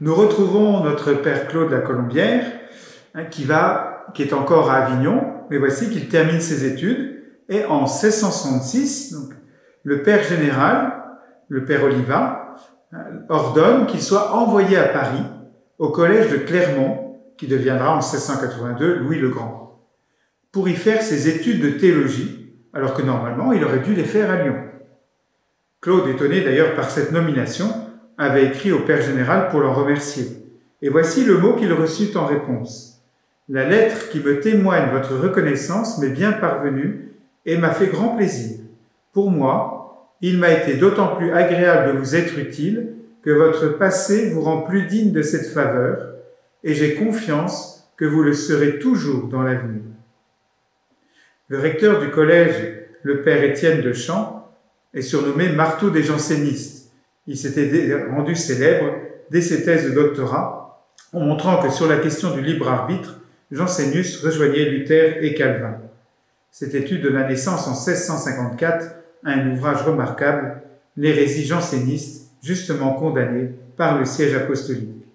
Nous retrouvons notre Père Claude la Colombière, hein, qui, va, qui est encore à Avignon, mais voici qu'il termine ses études, et en 1666, donc, le Père général, le Père Oliva, hein, ordonne qu'il soit envoyé à Paris, au collège de Clermont, qui deviendra en 1682 Louis le Grand, pour y faire ses études de théologie, alors que normalement il aurait dû les faire à Lyon. Claude, étonné d'ailleurs par cette nomination, avait écrit au Père général pour l'en remercier. Et voici le mot qu'il reçut en réponse. La lettre qui me témoigne votre reconnaissance m'est bien parvenue et m'a fait grand plaisir. Pour moi, il m'a été d'autant plus agréable de vous être utile que votre passé vous rend plus digne de cette faveur, et j'ai confiance que vous le serez toujours dans l'avenir. Le recteur du collège, le père Étienne de Champ, est surnommé marteau des jansénistes il s'était rendu célèbre dès ses thèses de doctorat, en montrant que sur la question du libre arbitre, Jansénus rejoignait Luther et Calvin. Cette étude donna naissance en 1654 à un ouvrage remarquable, L'hérésie janséniste, justement condamnée par le siège apostolique.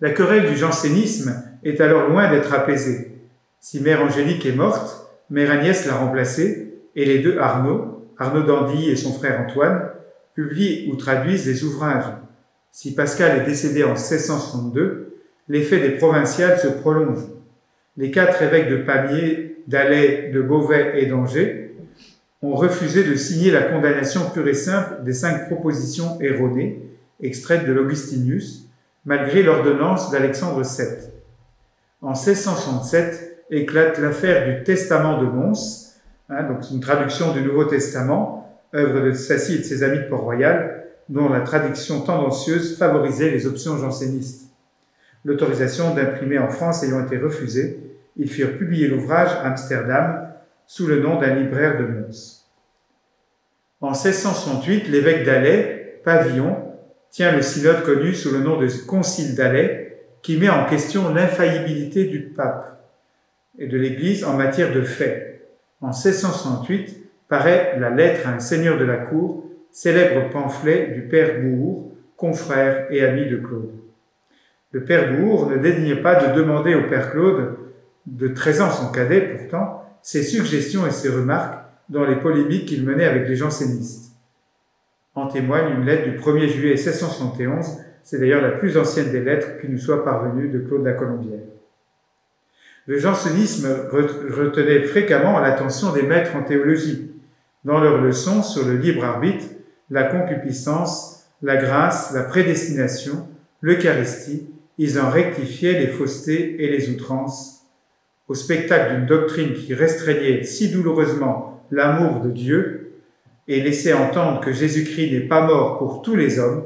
La querelle du jansénisme est alors loin d'être apaisée. Si Mère Angélique est morte, Mère Agnès l'a remplacée, et les deux Arnaud, Arnaud d'Andy et son frère Antoine, publient ou traduisent des ouvrages. Si Pascal est décédé en 1662, l'effet des provinciales se prolonge. Les quatre évêques de Pamiers, d'Alais, de Beauvais et d'Angers ont refusé de signer la condamnation pure et simple des cinq propositions erronées, extraites de l'Augustinus, malgré l'ordonnance d'Alexandre VII. En 1667 éclate l'affaire du Testament de Mons, hein, donc une traduction du Nouveau Testament, œuvre de Sassy et de ses amis de Port-Royal, dont la traduction tendancieuse favorisait les options jansénistes. L'autorisation d'imprimer en France ayant été refusée, ils firent publier l'ouvrage à Amsterdam sous le nom d'un libraire de Mons. En 1668, l'évêque d'Alais, Pavillon, tient le synode connu sous le nom de Concile d'Alais, qui met en question l'infaillibilité du pape et de l'Église en matière de fait. En 1668, paraît La lettre à un seigneur de la cour, célèbre pamphlet du père Bourg, confrère et ami de Claude. Le père Bourg ne dédaignait pas de demander au père Claude, de 13 ans son cadet pourtant, ses suggestions et ses remarques dans les polémiques qu'il menait avec les jansénistes. En témoigne une lettre du 1er juillet 1671, c'est d'ailleurs la plus ancienne des lettres qui nous soit parvenue de Claude la Colombière. Le jansénisme retenait fréquemment l'attention des maîtres en théologie, dans leurs leçons sur le libre arbitre, la concupiscence, la grâce, la prédestination, l'Eucharistie, ils en rectifiaient les faussetés et les outrances. Au spectacle d'une doctrine qui restreignait si douloureusement l'amour de Dieu et laissait entendre que Jésus-Christ n'est pas mort pour tous les hommes,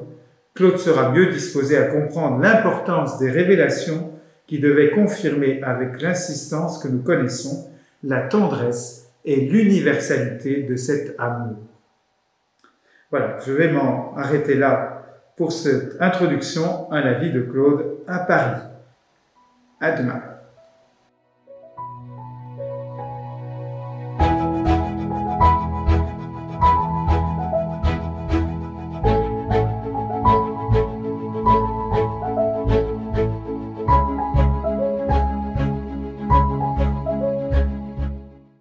Claude sera mieux disposé à comprendre l'importance des révélations qui devaient confirmer avec l'insistance que nous connaissons la tendresse et l'universalité de cet amour. Voilà, je vais m'en arrêter là pour cette introduction à la vie de Claude à Paris. À demain.